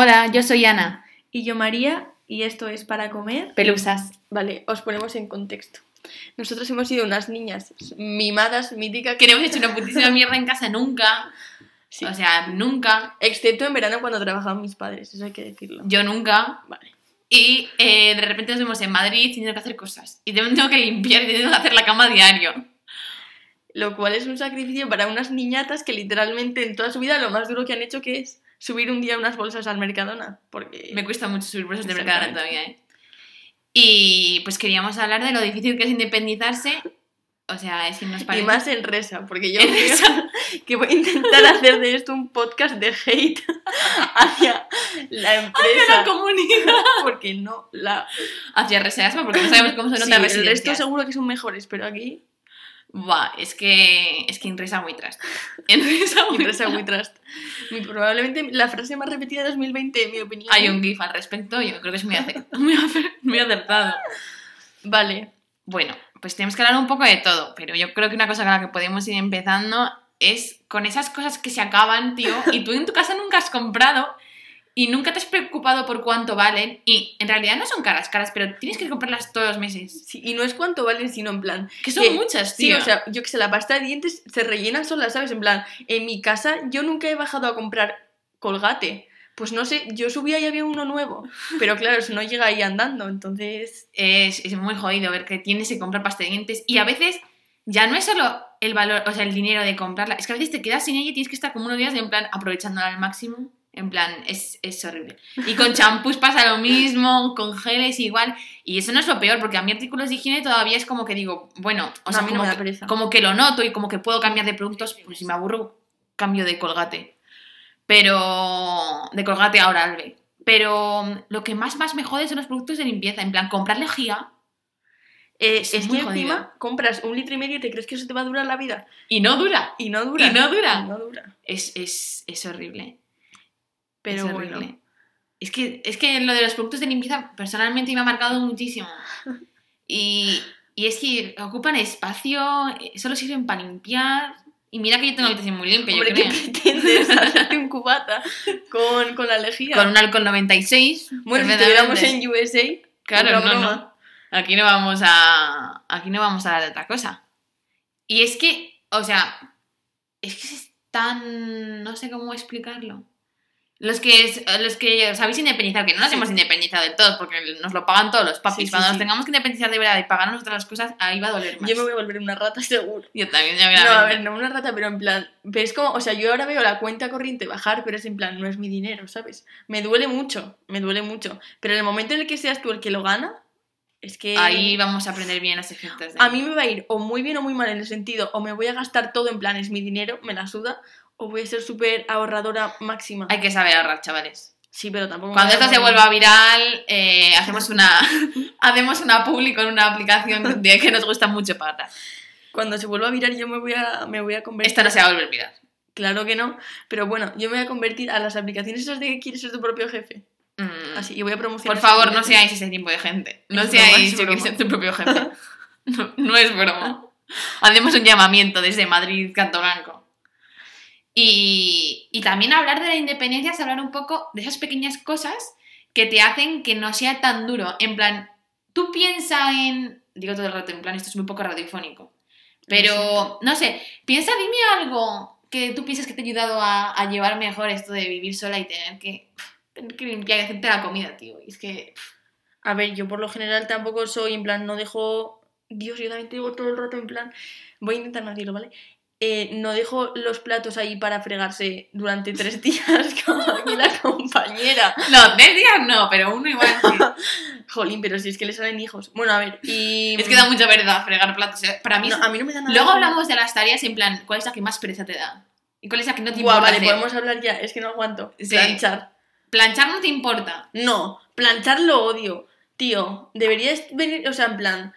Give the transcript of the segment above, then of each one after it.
Hola, yo soy Ana. Y yo María, y esto es para comer. Pelusas. Vale, os ponemos en contexto. Nosotros hemos sido unas niñas mimadas, míticas. Que no hemos hecho una putísima mierda en casa nunca. Sí. O sea, nunca. Excepto en verano cuando trabajaban mis padres, eso hay que decirlo. Yo nunca. Vale. Y eh, de repente nos vemos en Madrid teniendo que hacer cosas. Y tengo que limpiar y tengo que hacer la cama diario. Lo cual es un sacrificio para unas niñatas que literalmente en toda su vida lo más duro que han hecho que es subir un día unas bolsas al Mercadona. Porque Me cuesta mucho subir bolsas de Exactamente. mercado todavía, ¿eh? Y pues queríamos hablar de lo difícil que es independizarse. O sea, es que nos parece... Y más en Resa, porque yo creo Resa. que voy a intentar hacer de esto un podcast de hate hacia la empresa. la comunidad! Porque no la... Hacia reserva, porque no sabemos cómo son Sí, otras el resto seguro que son mejores, pero aquí Buah, es que... Es que en Resa muy traste. En Resa muy Resa muy trust. Muy probablemente la frase más repetida de 2020, en mi opinión. Hay un GIF al respecto, yo creo que es muy, muy acertado. Vale. Bueno, pues tenemos que hablar un poco de todo, pero yo creo que una cosa con la que podemos ir empezando es con esas cosas que se acaban, tío, y tú en tu casa nunca has comprado y nunca te has preocupado por cuánto valen, y en realidad no son caras, caras, pero tienes que comprarlas todos los meses. Sí, y no es cuánto valen, sino en plan... Que son que- muchas, Sí, tío. o sea, yo que sé, la pasta de dientes se rellena sola, ¿sabes? En plan, en mi casa yo nunca he bajado a comprar colgate. Pues no sé, yo subía y había uno nuevo. Pero claro, eso no llega ahí andando, entonces... es, es muy jodido ver que tienes que comprar pasta de dientes y a veces ya no es solo el valor, o sea, el dinero de comprarla, es que a veces te quedas sin ella y tienes que estar como unos días en plan aprovechándola al máximo. En plan, es, es horrible. Y con champús pasa lo mismo, con geles igual. Y eso no es lo peor, porque a mí artículos de higiene todavía es como que digo, bueno, o No, sea, a mí no como, da que, como que lo noto y como que puedo cambiar de productos, pues si me aburro, cambio de colgate. Pero. de colgate ahora, Albe. Pero lo que más, más me jode son los productos de limpieza. En plan, comprar lejía Eh, Es es muy que jodido. encima compras un litro y medio y te crees que eso te va a durar la vida. y no dura. Y no dura. Y no dura. Y no dura. Es, es, es horrible. Pero es bueno. horrible. Es que, es que lo de los productos de limpieza personalmente me ha marcado muchísimo. Y, y es que ocupan espacio, solo sirven para limpiar. Y mira que yo tengo la habitación muy limpia, Hombre, yo ¿qué pretendes? Hacerte un cubata con, con la lejía. Con un alcohol 96. Bueno, si estuviéramos en USA, Claro, no. Aquí no vamos a. Aquí no vamos a hablar de otra cosa. Y es que, o sea, es que es tan. No sé cómo explicarlo. Los que, es- los que os habéis independizado, que no nos Sí. hemos independizado de todos, porque nos lo pagan todos los papis. Sí, sí, Cuando nos tengamos que independizar de verdad y pagar nosotras las cosas, ahí va a doler más. Yo me voy a volver una rata seguro. Yo también, ya No, a ver, no una rata, pero en plan, ves como, o sea, yo ahora veo la cuenta corriente bajar, pero es en plan, no es mi dinero, ¿sabes? Me duele mucho, me duele mucho. Pero en el momento en el que seas tú el que lo gana, es que Ahí vamos a aprender bien los efectos. de- a mí me va a ir o muy bien o muy mal en el sentido, o me voy a gastar todo en plan, es mi dinero, me la suda, o voy a ser súper ahorradora máxima. Hay que saber ahorrar, chavales. Sí, pero tampoco... Cuando esto se vuelva viral, eh, hacemos una hacemos una publi con una aplicación de que nos gusta mucho para. Cuando se vuelva a virar yo me voy a, me voy a convertir... Esta no se va a volver viral. Claro que no, pero bueno, yo me voy a convertir a las aplicaciones esas de que quieres ser tu propio jefe. Mm. Así, y voy a promocionar... Por favor, no seáis ese tipo de gente. No Es seáis yo que broma. ser tu propio jefe. No, no es broma. Hacemos un llamamiento desde Madrid, Canto Blanco. Y, y también hablar de la independencia es hablar un poco de esas pequeñas cosas que te hacen que no sea tan duro. En plan, tú piensa en. Digo todo el rato, en plan, esto es muy poco radiofónico. Pero, no sé, piensa, dime algo que tú piensas que te ha ayudado a, a llevar mejor esto de vivir sola y tener que, tener que limpiar y hacerte la comida, tío. Y es que. A ver, yo por lo general tampoco soy, en plan, no dejo... Dios, yo también te digo todo el rato en plan... Voy a intentar no decirlo, ¿vale? Eh, no dejo los platos ahí para fregarse durante tres días como aquí la compañera. No, tres días no, pero uno igual sí. Jolín, pero si es que le salen hijos. Bueno, a ver, y... Es que da mucha verdad fregar platos. Para mí, No, a mí no me da nada... Luego hablamos de las tareas en plan, ¿cuál es la que más pereza te da? ¿Y cuál es la que no te importa? vale, hacer? podemos hablar ya, es que no aguanto. Sí. Planchar. Planchar no te importa. No, planchar lo odio. Tío, deberías venir, o sea, en plan...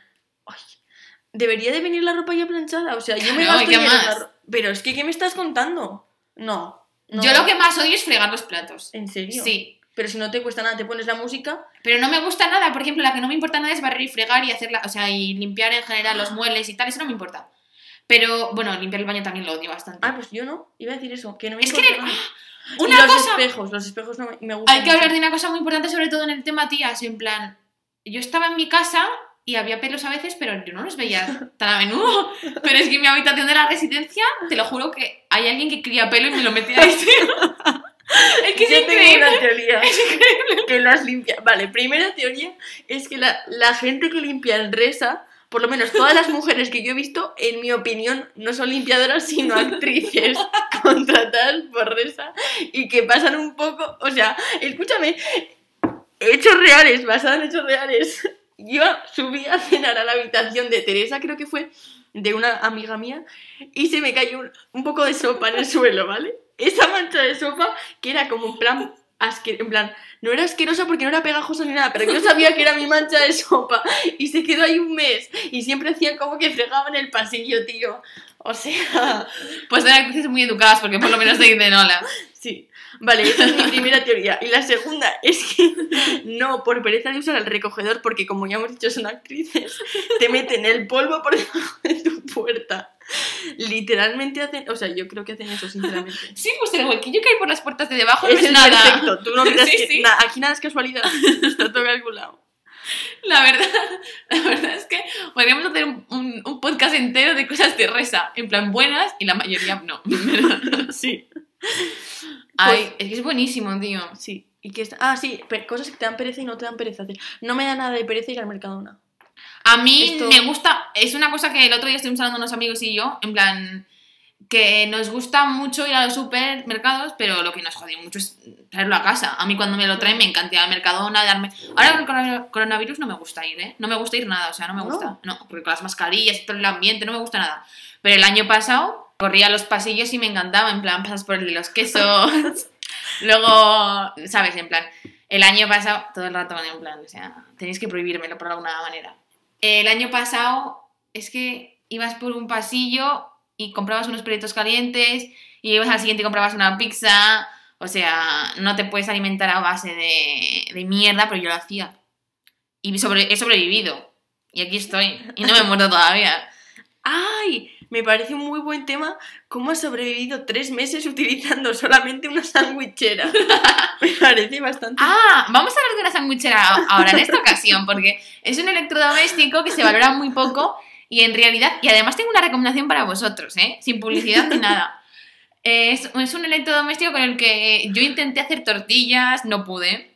Debería de venir la ropa ya planchada, o sea, yo me Claro, gasto ¿y qué dinero en la Pero es que, ¿qué me estás contando? No. no. Yo lo que más odio es fregar los platos. ¿En serio? Sí. Pero si no te cuesta nada, te pones la música. Pero no me gusta nada. Por ejemplo, la que no me importa nada es barrer y fregar y hacerla, o sea, y limpiar en general los muebles y tal. Eso no me importa. Pero bueno, limpiar el baño también lo odio bastante. Ah, pues yo no. Iba a decir eso, que no me Es que importa el- nada. Una y los cosa- espejos, los espejos no me, gustan. Hay que hablar de una cosa muy importante, sobre todo en el tema tías, en plan, yo estaba en mi casa y había pelos a veces, pero yo no los veía tan a menudo. Pero es que en mi habitación de la residencia, te lo juro que hay alguien que cría pelo y me lo metía ahí. es que es Yo tengo increíble. una teoría que las limpia. Vale, primera teoría es que la, la gente que limpia en Resa, por lo menos todas las mujeres que yo he visto, en mi opinión, no son limpiadoras, sino actrices contratadas por Resa y que pasan un poco. O sea, escúchame, hechos reales, basado en hechos reales. Yo subí a cenar a la habitación de Teresa, creo que fue de una amiga mía, y se me cayó un, un poco de sopa en el suelo, ¿vale? Esa mancha de sopa que era como en plan asque- en plan, no era asquerosa porque no era pegajosa ni nada, pero yo sabía que era mi mancha de sopa y se quedó ahí un mes y siempre hacían como que fregaban el pasillo, tío. O sea, Pues son actrices muy educadas porque por lo menos te dicen hola. sí. Vale, esa es mi primera teoría. Y la segunda es que no, por pereza de usar el recogedor, porque como ya hemos dicho, son actrices, te meten el polvo por debajo de tu puerta. Literalmente hacen, o sea, yo creo que hacen eso, sinceramente. Sí, pues el huequillo que hay por las puertas de debajo no Es es el nada. perfecto, tú no creas Sí, que sí. na- aquí nada es casualidad, está todo calculado. La verdad, la verdad es que podríamos hacer un, un- un podcast entero de cosas de resa, en plan buenas y la mayoría no. Sí. Ay, es que es buenísimo, tío. Sí. Y que está... Ah, sí, cosas que te dan pereza y no te dan pereza hacer. No me da nada de pereza ir al Mercadona. A mí Esto- me gusta, es una cosa que el otro día estuvimos hablando unos amigos y yo, en plan, que nos gusta mucho ir a los supermercados, pero lo que nos jode mucho es traerlo a casa. A mí cuando me lo traen me encanta ir al Mercadona, darme... Ahora con el corona- coronavirus no me gusta ir, ¿eh? No me gusta ir nada, o sea, no me ¿No? gusta. No, porque con las mascarillas todo el ambiente no me gusta nada. Pero el año pasado corría los pasillos y me encantaba, en plan, pasas por el de los quesos. Luego, ¿sabes? En plan, el año pasado, todo el rato en plan, o sea, tenéis que prohibírmelo por alguna manera. El año pasado es que ibas por un pasillo y comprabas unos perritos calientes y ibas al siguiente y comprabas una pizza. O sea, no te puedes alimentar a base de, de mierda, pero yo lo hacía. Y sobre, he sobrevivido. Y aquí estoy. Y no me he muerto todavía. ¡Ay! Me parece un muy buen tema cómo has sobrevivido tres meses utilizando solamente una sandwichera. me parece bastante... Ah, vamos a hablar de una sandwichera ahora en esta ocasión, porque es un electrodoméstico que se valora muy poco y en realidad, y además tengo una recomendación para vosotros, ¿eh? Sin publicidad ni nada. Es, es un electrodoméstico con el que yo intenté hacer tortillas, no pude.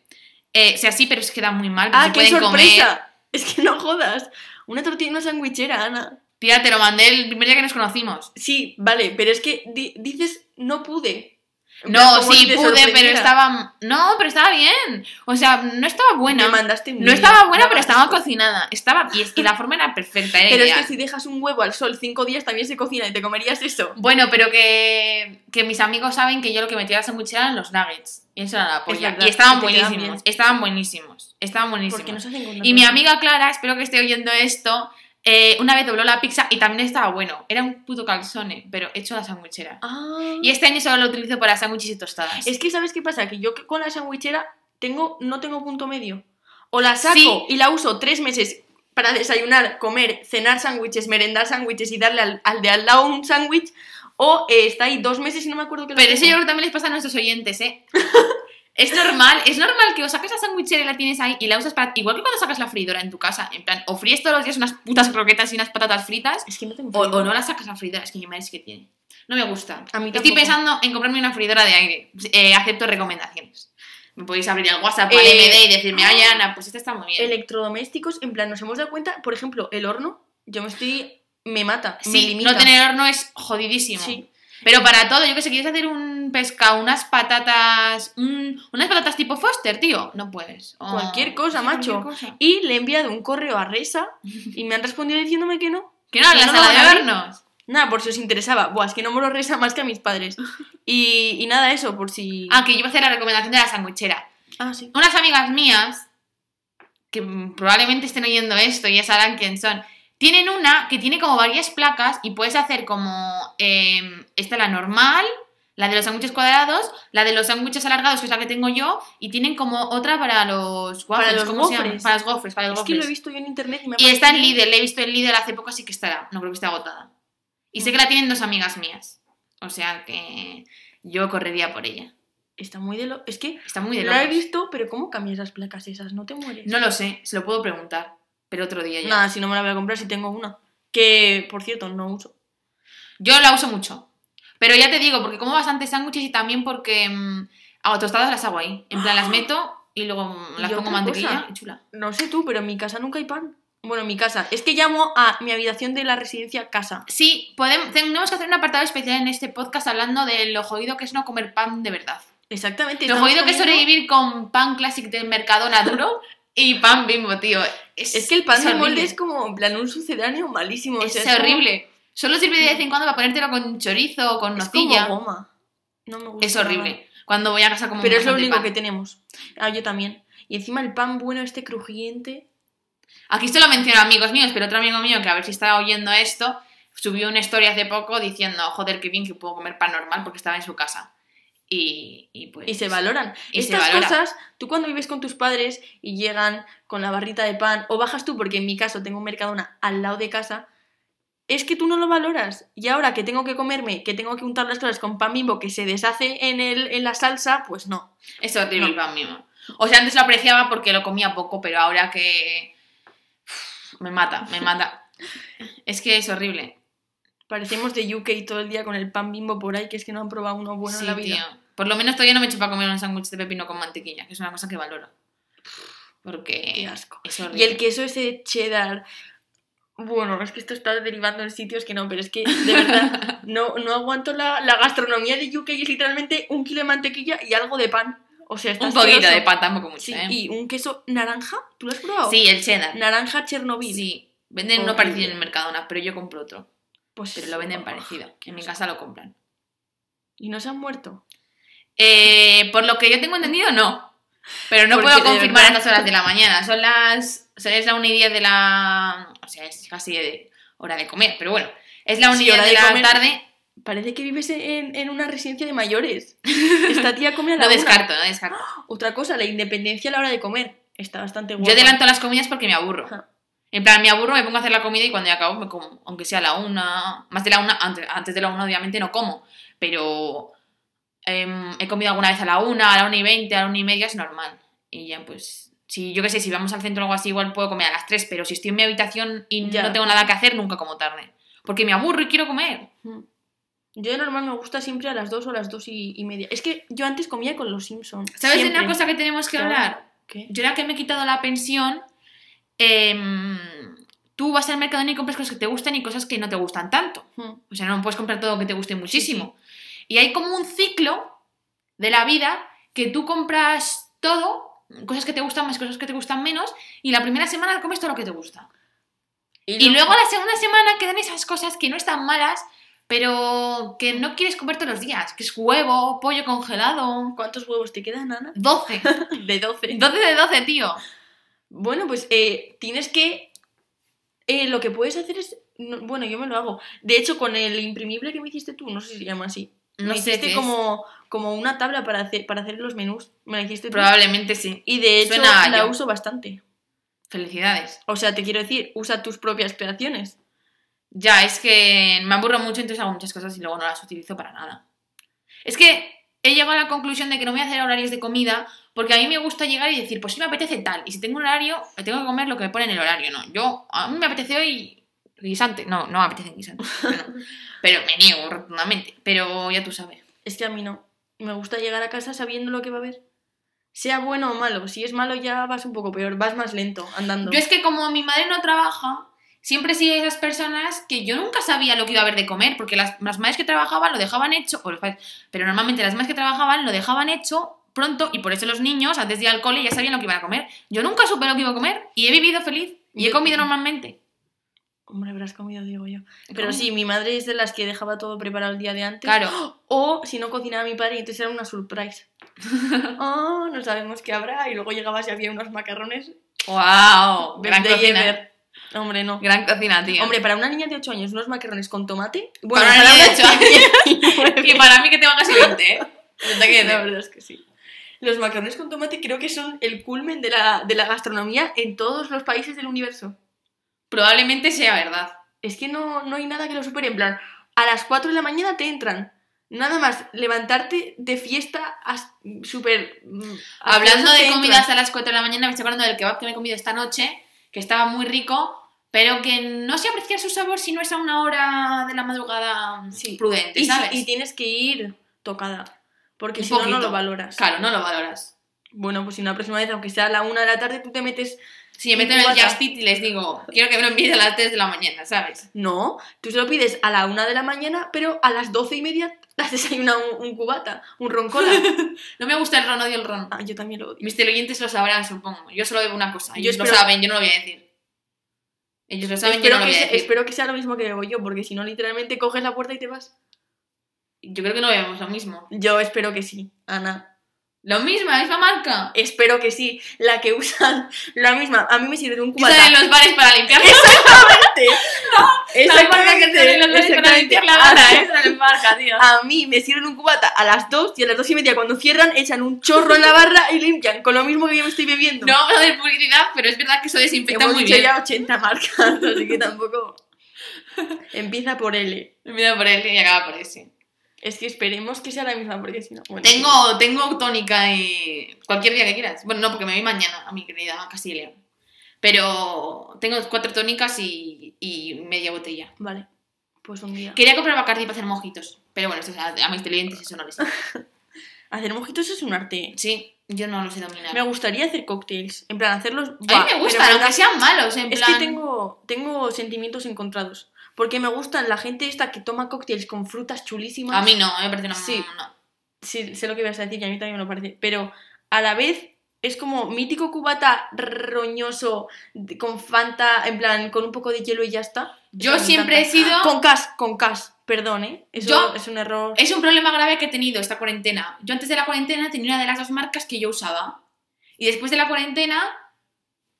Eh, o sea, sí, pero es que da muy mal, ¡Ah, se qué pueden sorpresa! comer. Es que no jodas. Una tortilla y una sandwichera, Ana. Tía, te lo mandé el primer día que nos conocimos. Sí, vale, pero es que di- dices no pude. No, sí, pude, pero estaba... No, pero estaba bien. O sea, no estaba buena. Me mandaste No estaba buena, pero estaba cocinada. Estaba... Y, es- y la forma era perfecta, era Pero es que si dejas un huevo al sol cinco días también se cocina y te comerías eso. Bueno, pero que, que mis amigos saben que yo lo que metía a la sandwichera eran los nuggets. Y eso era la polla. verdad, y estaban que buenísimos. Estaban buenísimos. Estaban buenísimos. Porque no se hacen con y mi amiga Clara, espero que esté oyendo esto, eh, una vez dobló la pizza y también estaba bueno. Era un puto calzone, pero hecho a la sandwichera. Ah. Y este año solo lo utilizo para sándwiches y tostadas. Es que, ¿sabes qué pasa? Que yo con la sandwichera tengo, no tengo punto medio. O la saco Sí. y la uso tres meses para desayunar, comer, cenar sándwiches, merendar sándwiches y darle al, al de al lado un sándwich. O eh, está ahí dos meses y no me acuerdo qué lo Pero eso tengo. yo creo que también les pasa a nuestros oyentes, ¿eh? es normal, es normal que os saques la sandwichera y la tienes ahí y la usas para... Igual que cuando sacas la freidora en tu casa, en plan, o fríes todos los días unas putas croquetas y unas patatas fritas, Es que no tengo o, o no la sacas a freidora, es que mi madre es que tiene. No me gusta. A mí Estoy pensando en comprarme una freidora de aire. Eh, acepto recomendaciones. Me podéis abrir el WhatsApp al Eh, MD y decirme, ay Ana, pues esta está muy bien. Electrodomésticos, en plan, nos hemos dado cuenta, por ejemplo, el horno, yo me estoy. me mata, me Sí, limita. no tener horno es jodidísimo. Sí. Pero para todo, yo que sé, quieres hacer un pescado, unas patatas. un- unas patatas tipo Foster, tío. No puedes. O- Cualquier cosa, macho. cualquier cosa. Y le he enviado un correo a Resa y me han respondido diciéndome que no. Que no, Que la no sala de van a ver. hornos. Nada, por si os interesaba. Buah, es que no me lo resa más que a mis padres. Y, y nada, eso, por si. Ah, que yo iba a hacer la recomendación de la sandwichera. Ah, sí. Unas amigas mías, que probablemente estén oyendo esto y ya sabrán quién son, tienen una que tiene como varias placas y puedes hacer como. eh, esta la normal, la de los sándwiches cuadrados, la de los sándwiches alargados, que es la que tengo yo, y tienen como otra para los Para waffles, los ¿cómo se llama? gofres. Para los gofres, para los Es que lo he visto yo en internet y me ha Y está en Lidl, la he visto en Lidl hace poco, así que estará. No creo que esté agotada. Y sé que la tienen dos amigas mías. O sea que yo correría por ella. Está muy de lo... Es que Está muy de la he visto, pero ¿cómo cambias las placas esas? ¿No te mueres? No lo sé, se lo puedo preguntar. Pero otro día ya. Nada, si no me la voy a comprar si tengo una. Que, por cierto, no uso. Yo la uso mucho. Pero ya te digo, porque como bastantes sándwiches y también porque mm, hago tostadas las hago ahí. En plan, las meto y luego mm, Y las pongo mantequilla cosa. y chula. No sé tú, pero en mi casa nunca hay pan. Bueno, en mi casa. Es que llamo a mi habitación de la residencia casa. Sí, podemos, tenemos que hacer un apartado especial en este podcast hablando de lo jodido que es no comer pan de verdad. Exactamente. Lo jodido que es sobrevivir con pan clásico del Mercadona duro y pan bimbo, tío. Es, Es que el pan de molde es como, en plan, un sucedáneo malísimo. o Es como- horrible. Solo sirve de vez en cuando para ponértelo con chorizo o con Es como nocilla. goma. No me gusta Es nada. horrible. Cuando voy a casa como Pero es lo único pan. que tenemos. Ah, yo también. Y encima el pan bueno, este crujiente. Aquí esto lo mencionan amigos míos, pero otro amigo mío que a ver si está oyendo esto, subió una historia hace poco diciendo, joder, qué bien que puedo comer pan normal porque estaba en su casa. Y, y pues... Y se valoran. y se Estas valora. cosas, tú cuando vives con tus padres y llegan con la barrita de pan, o bajas tú, porque en mi caso tengo un Mercadona al lado de casa, es que tú no lo valoras. Y ahora que tengo que comerme, que tengo que untar las cosas con pan bimbo que se deshace en, el, en la salsa, pues no. Es horrible No. el pan mismo. O sea, antes lo apreciaba porque lo comía poco, pero ahora que... Uf, Me mata, me mata. Es que es horrible. Parecemos de UK todo el día con el pan bimbo por ahí, que es que no han probado uno bueno Sí, en la vida. tío. Por lo menos todavía no me he hecho para comer un sándwich de pepino con mantequilla, que es una cosa que valoro. Porque Qué asco. es Y el queso ese cheddar. Bueno, es que esto está derivando en sitios que no, pero es que de verdad no, no aguanto la, la gastronomía de UK. Es literalmente un kilo de mantequilla y algo de pan. O sea, está Un poquito asqueroso. de pan, tampoco mucho, Sí, ¿eh? y un queso naranja. ¿Tú lo has probado? Sí, el cheddar. Naranja Chernobyl. Sí, venden uno Horrible. parecido en el Mercadona, pero yo compro otro. Pues, Pero lo venden parecido. En mi casa lo compran. ¿Y no se han muerto? Eh, por lo que yo tengo entendido, no. Pero no Porque puedo confirmar a estas horas de la mañana. Son las. O sea, es la 1 y 10 de la. O sea, es casi de hora de comer, pero bueno. Es la 1 y Sí, 10 hora de, de la comer. tarde. Parece que vives en, en una residencia de mayores. Esta tía come a la No una. descarto, no descarto. Otra cosa, la independencia a la hora de comer. Está bastante guapa. Yo adelanto las comidas porque me aburro. Ajá. En plan, me aburro, me pongo a hacer la comida y cuando ya acabo me como. Aunque sea a la una. Más de la una. Antes, antes de la una, obviamente, no como. Pero. em, he comido alguna vez a la una, a la una y veinte, a la una y media, es normal. Y ya, pues. Si yo qué sé, si vamos al centro o algo así, igual puedo comer a las tres, pero si estoy en mi habitación y Ya. no tengo nada que hacer, nunca como tarde. Porque me aburro y quiero comer. Mm. Yo de normal me gusta siempre a las 2 o a las 2 y, y media. Es que yo antes comía con los Simpsons. ¿Sabes de siempre. una cosa que tenemos que Claro. hablar? ¿Qué? Yo ahora que me he quitado la pensión, em, tú vas al Mercadona y compras cosas que te gustan y cosas que no te gustan tanto. Mm. O sea, no puedes comprar todo que te guste muchísimo. Y hay como un ciclo de la vida que tú compras todo, cosas que te gustan más, cosas que te gustan menos, y la primera semana comes todo lo que te gusta. Y luego la segunda semana quedan esas cosas que no están malas, pero que no quieres comer todos los días, que es huevo, pollo congelado. ¿Cuántos huevos te quedan, Ana? 12. De 12. 12 de 12, tío. Bueno, pues eh, tienes que... eh, lo que puedes hacer es... no- bueno, yo me lo hago. De hecho, con el imprimible que me hiciste tú, no sé si se llama así. No me sé hiciste como, como una tabla para hacer, para hacer los menús. Me la hiciste tú. Probablemente sí. Y de hecho Suena la yo. uso bastante. Felicidades. O sea, te quiero decir, usa tus propias creaciones. Ya, es que me aburro mucho, entonces hago muchas cosas y luego no las utilizo para nada. Es que he llegado a la conclusión de que no voy a hacer horarios de comida porque a mí me gusta llegar y decir, pues si me apetece tal. Y si tengo un horario, tengo que comer lo que me pone en el horario, ¿no? Yo, a mí me apetece hoy guisante. No, no me apetece guisante. Pero, pero me niego rotundamente. Pero ya tú sabes. Es que a mí no. Me gusta llegar a casa sabiendo lo que va a haber. Sea bueno o malo. Si es malo ya vas un poco peor. Vas más lento andando. Yo es que como mi madre no trabaja, siempre de esas personas que yo nunca sabía lo que iba a haber de comer, porque las, las madres que trabajaban lo dejaban hecho, o los padres, pero normalmente las madres que trabajaban lo dejaban hecho pronto y por eso los niños antes de ir al cole ya sabían lo que iban a comer. Yo nunca supe lo que iba a comer y he vivido feliz y he comido normalmente. Hombre, habrás comido, digo yo. Pero sí, mi madre es de las que dejaba todo preparado el día de antes. Claro, O si no cocinaba mi padre, entonces era una surprise. oh, no sabemos qué habrá. Y luego llegabas y había unos macarrones. wow, gran cocina. ever. Hombre, no. Gran cocina, tío. Hombre, para una niña de 8 años, unos macarrones con tomate. Para una niña de ocho años. y para mí que tengo casi 20, ¿eh? Te La verdad es que sí. Los macarrones con tomate creo que son el culmen de la, de la gastronomía en todos los países del universo. Probablemente sea verdad. Es que no, no hay nada que lo supere. En plan, a las 4 de la mañana te entran. Nada más levantarte de fiesta súper... mm, Hablando de comidas entran. a las 4 de la mañana, me estoy acordando del kebab que me he comido esta noche, que estaba muy rico, pero que no se aprecia su sabor si no es a una hora de la madrugada Sí. prudente, Y, ¿sabes? y tienes que ir tocada. Porque si no, no lo valoras. Claro, no lo valoras. Bueno, pues si una próxima vez, aunque sea a la 1 de la tarde, tú te metes... Si me meto Un en el. Just Eat y les digo, quiero que me lo envíes a las 3 de la mañana, ¿sabes? No, tú se lo pides a la 1 de la mañana, pero a las 12 y media has desayunado un, un cubata, un roncola. No me gusta el ron, odio el ron. Ah, yo también lo odio. Mis teleoyentes lo sabrán, supongo. Yo solo bebo una cosa. Yo Ellos lo espero- saben, yo no lo voy a decir. Ellos lo saben, yo Espero no lo que, voy a sea, decir. espero que sea lo mismo que bebo yo, porque si no, literalmente coges la puerta y te vas. Yo creo que no bebemos lo mismo. Yo espero que sí, Ana. Lo mismo, la misma marca. Espero que sí. La que usan, la misma. A mí me sirve de un Que cubata. en los bares para limpiar. Exactamente. La marca que sale en los bares para limpiar la barra. Esa es la marca, tío. A mí me sirven un cubata a las 2 y a las 2 y media cuando cierran echan un chorro en la barra y limpian con lo mismo que yo me estoy bebiendo. No vamos a hacer publicidad, pero es verdad que eso desinfecta Hemos muy bien. ya 80 marcas, así que tampoco... Empieza por L. Empieza por L y acaba por S. Es que esperemos que sea la misma porque si no... Bueno, Tengo, tengo tónica y cualquier día que quieras. Bueno, no, porque me voy mañana a mi querida y León. Pero tengo cuatro tónicas y, y media botella. Vale, pues un día. Quería comprar Bacardi para hacer mojitos. Pero bueno, eso, a, a mis televidentes eso no les Hacer mojitos es un arte. Sí, yo no lo sé dominar. Me gustaría hacer cócteles. En plan, hacerlos... a mí me en aunque sean malos, en Es plan... que tengo, tengo sentimientos encontrados. Porque me gustan la gente esta que toma cócteles con frutas chulísimas. A mí no, me parece una... Sí. no. Sí, sé lo que ibas a decir y a mí también me lo parece. Pero a la vez es como mítico cubata roñoso con Fanta, en plan, con un poco de hielo y ya está. Yo siempre he sido... Con cas, con cas, perdón, ¿eh? Eso Yo- es un error. Es un problema grave que he tenido esta cuarentena. Yo antes de la cuarentena tenía una de las dos marcas que yo usaba. Y después de la cuarentena,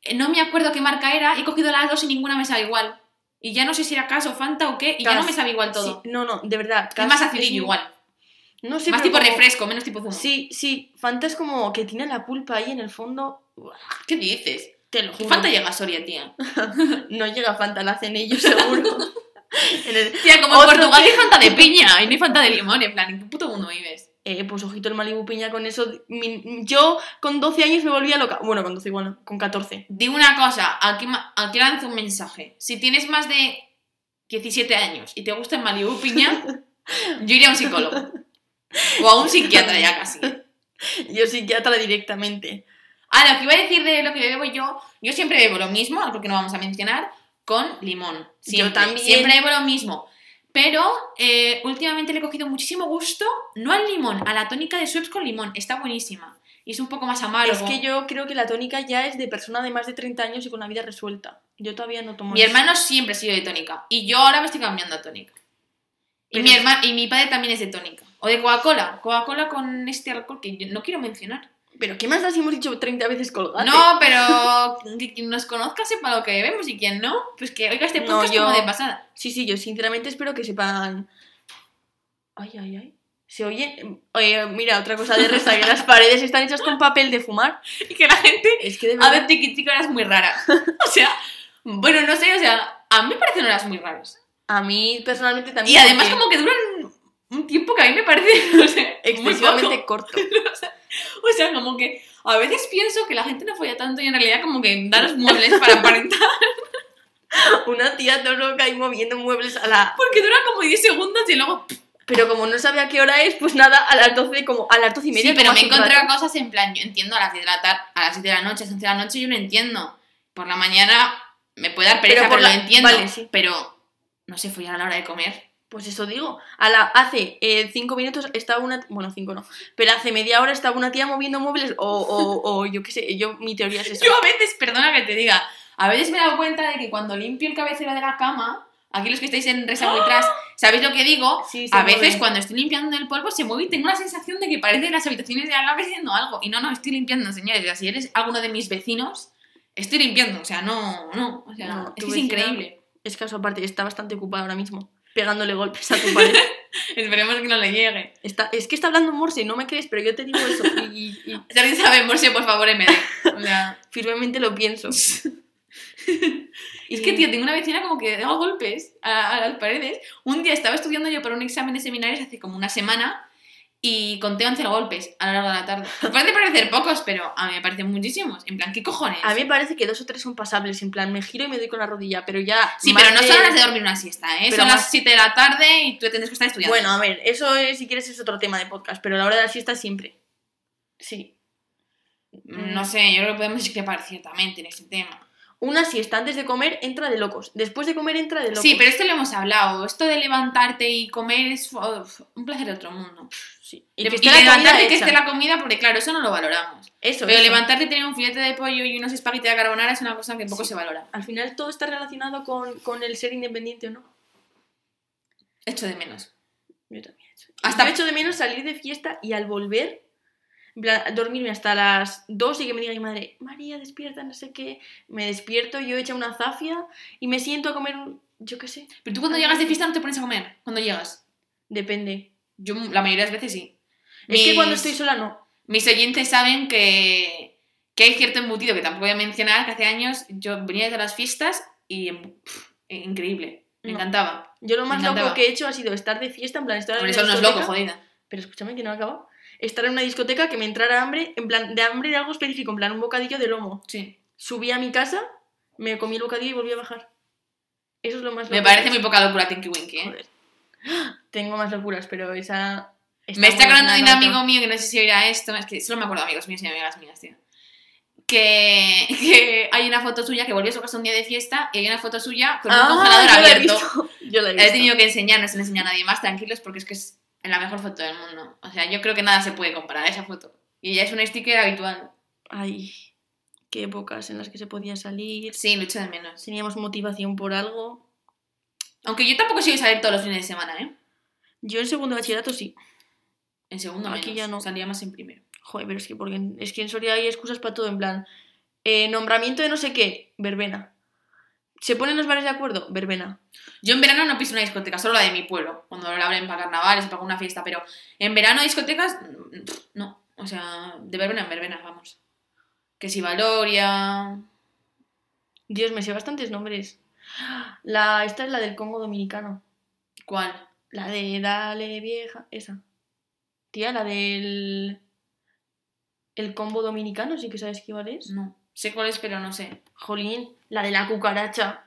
eh, no me acuerdo qué marca era, he cogido las dos y ninguna me sabe igual. Y ya no sé si era Cas o Fanta o qué, y ya no me sabe igual todo. Sí, no, no, de verdad. es Cas más acidillo igual. No sé, más tipo como- refresco, menos tipo zumo. Sí, sí, Fanta es como que tiene la pulpa ahí en el fondo. ¿Qué dices? Te lo ¿Qué juro. Fanta llega a Soria, tía? No llega Fanta, la hacen ellos seguro. El- Tía, como en Portugal que- hay Fanta de piña y no hay Fanta de limón, en plan, ¿en qué puto mundo vives? Eh, pues ojito el Malibu Piña con eso. mi- yo con 12 años me volvía loca. Bueno, con 12 igual, no, con 14. Digo una cosa, aquí, aquí lanzo un mensaje. Si tienes más de 17 años y te gusta el Malibu piña, yo iría a un psicólogo. O a un psiquiatra ya casi. Yo psiquiatra directamente. Ah, lo que iba a decir de lo que bebo yo, yo siempre bebo lo mismo, algo que no vamos a mencionar, con limón. Siempre, también. Siempre bebo lo mismo. Pero eh, últimamente le he cogido muchísimo gusto, no al limón, a la tónica de Schweppes con limón. Está buenísima. Y es un poco más amargo. Es que yo creo que la tónica ya es de persona de más de 30 años y con la vida resuelta. Yo todavía no tomo Mi eso. hermano siempre ha sido de tónica. Y yo ahora me estoy cambiando a tónica. Y, Pero mi, hermano, y mi padre también es de tónica. O de Coca-Cola. Coca-Cola con este alcohol que yo no quiero mencionar. Pero ¿qué más da si hemos dicho 30 veces colgate? No, pero que quien nos conozca sepa lo que bebemos y quien no, pues que oiga este No, podcast yo- como de pasada. Sí, sí, yo sinceramente espero que sepan... Ay, ay, ay. ¿Se oye? Oye, mira, otra cosa de resta, que las paredes están hechas con papel de fumar. Y que la gente Es que de a verdad... ver Tiki es muy rara. O sea, bueno, no sé, o sea, a mí me parecen horas muy raras. A mí personalmente también... Y además porque como que duran un tiempo que a mí me parece, muy excesivamente poco. corto. O sea, como que a veces pienso que la gente no folla tanto y en realidad como que da los muebles para aparentar. Una tía todo loca y moviendo muebles a la... Porque dura como 10 segundos y luego... Pero como no sabe a qué hora es, pues nada, a las 12, como a las 12 y media. Sí, pero me he encontrado cosas en plan, yo entiendo a las 10 de la tarde, a las 7 de la noche, a las 11 de la noche, yo lo entiendo. Por la mañana me puede dar pereza, Pero pero, por lo la- entiendo. vale, sí. Pero no sé follar a la hora de comer. Pues eso digo. A la, hace 5 minutos estaba una... Bueno, 5 no. Pero hace media hora estaba una tía moviendo muebles o, o, o yo qué sé, yo mi teoría es esa. Yo a veces, perdona que te diga, a veces me he dado cuenta de que cuando limpio el cabecero de la cama, aquí los que estáis en Resa muy tras, ¿sabéis lo que digo? Sí, A mueve. veces cuando estoy limpiando el polvo se mueve y tengo la sensación de que parece las habitaciones de al lado haciendo algo. Y no, no, estoy limpiando, señores. O sea, si eres alguno de mis vecinos, estoy limpiando. O sea, no, no. O sea, No, es que es increíble. Es caso aparte, está bastante ocupada ahora mismo. Pegándole golpes a tu pared. Esperemos que no le llegue. Está, es que está hablando morse, no me crees, pero yo te digo eso. Y, y- y Si alguien sabe Morse, por favor, MD. O sea, firmemente lo pienso. Es que, tío, tengo una vecina como que da golpes a, a las paredes. Un día estaba estudiando yo para un examen de seminarios hace como una semana y conté 11 golpes a lo largo de la tarde. Puede parecer pocos, pero a mí me parecen muchísimos. En plan, ¿qué cojones? A mí me parece que dos o tres son pasables, en plan, me giro y me doy con la rodilla, pero ya... Sí, pero no de- son las de dormir una siesta, ¿eh? Pero son más- las 7 de la tarde y tú tienes que estar estudiando. Bueno, a ver, eso es, si quieres es otro tema de podcast, pero la hora de la siesta siempre. Sí. no sé, yo creo que podemos discrepar ciertamente en ese tema. Una siesta antes de comer entra de locos, después de comer entra de locos. Sí, pero esto lo hemos hablado. Esto de levantarte y comer es uf, un placer de otro mundo. Sí. Y, que y la levantarte que esté la comida, porque claro, eso no lo valoramos. Eso, Pero eso. levantarte y tener un filete de pollo y unos espaguetis de carbonara es una cosa que poco Sí. se valora. Al final todo está relacionado con, con el ser independiente o no. Echo de menos. Yo también. Hasta- Hasta hecho de menos salir de fiesta y al volver, dormirme hasta las 2 y que me diga mi madre, María, despierta, no sé qué. Me despierto, yo hecha una zafia y me siento a comer, un- yo qué sé. Pero tú cuando llegas de fiesta no te pones a comer. Cuando llegas. Depende. Yo la mayoría de las veces sí. Es que cuando Mis- estoy sola no. Mis oyentes saben que, que hay cierto embutido que tampoco voy a mencionar, que hace años yo venía de las fiestas y pff, increíble. Me No. encantaba. Yo lo más encantaba. loco que he hecho ha sido estar de fiesta, en plan, estar Por eso no es loco, jodida. Pero escúchame que no he acabado. Estar en una discoteca que me entrara hambre, en plan, de hambre de algo específico, en plan, un bocadillo de lomo. Sí. Subí a mi casa, me comí el bocadillo y volví a bajar. Eso es lo más Me parece muy poca locura Tinky Winky, ¿eh? Joder. Tengo más locuras, pero esa... Me está acordando de un amigo mío que no sé si oirá esto, es que solo me acuerdo de amigos míos y amigas mías, tío. Que, que hay una foto suya que volvió a su casa un día de fiesta y hay una foto suya con un Ah, congelador yo la he abierto. visto. Yo la he La he visto. tenido que enseñar, no se la enseña a nadie más, tranquilos, porque es que es la mejor foto del mundo. O sea, yo creo que nada se puede comparar a esa foto. Y ya es un sticker habitual. Ay, qué épocas en las que se podía salir. Sí, lo echo de menos. Teníamos motivación por algo. Aunque yo tampoco soy de salir todos los fines de semana, ¿eh? Yo en segundo de bachillerato sí. En segundo Aquí menos. ya no. Salía más en primero. Joder, pero es que, porque en- es que en Soria hay excusas para todo, en plan, eh, nombramiento de no sé qué, verbena. ¿Se ponen los bares de acuerdo? Verbena. Yo en verano no piso una discoteca, solo la de mi pueblo. Cuando la abren para carnavales para alguna fiesta. Pero en verano discotecas, mm, no. O sea, de verbena en verbena, vamos. Que si Valoria... Dios, me sé bastantes nombres. La, esta es la del Congo Dominicano. ¿Cuál? La de Dale Vieja, esa. Tía, la del... El combo dominicano, sí que sabes qué igual es. No. Sé cuál es, pero no sé. Jolín, la de la cucaracha.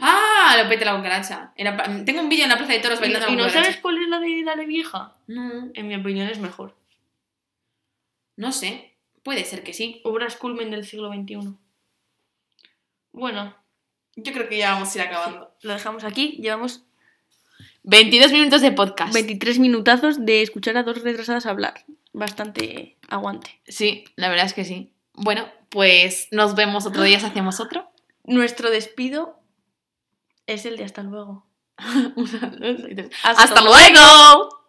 ¡Ah! Lo pete la cucaracha. La Tengo un vídeo en la Plaza de Toros ¿Y, bailando y la no cucaracha. sabes cuál es la de Dale Vieja? No, En mi opinión es mejor. no sé. Puede ser que sí. Obras culmen del siglo XXI. Bueno, Yo creo que ya vamos a ir acabando. lo dejamos aquí. Llevamos 22 minutos de podcast. 23 minutazos de escuchar a dos retrasadas hablar. Bastante aguante. Sí, la verdad es que sí. Bueno, pues nos vemos otro día si hacemos otro. Nuestro despido es el de hasta luego. Hasta luego.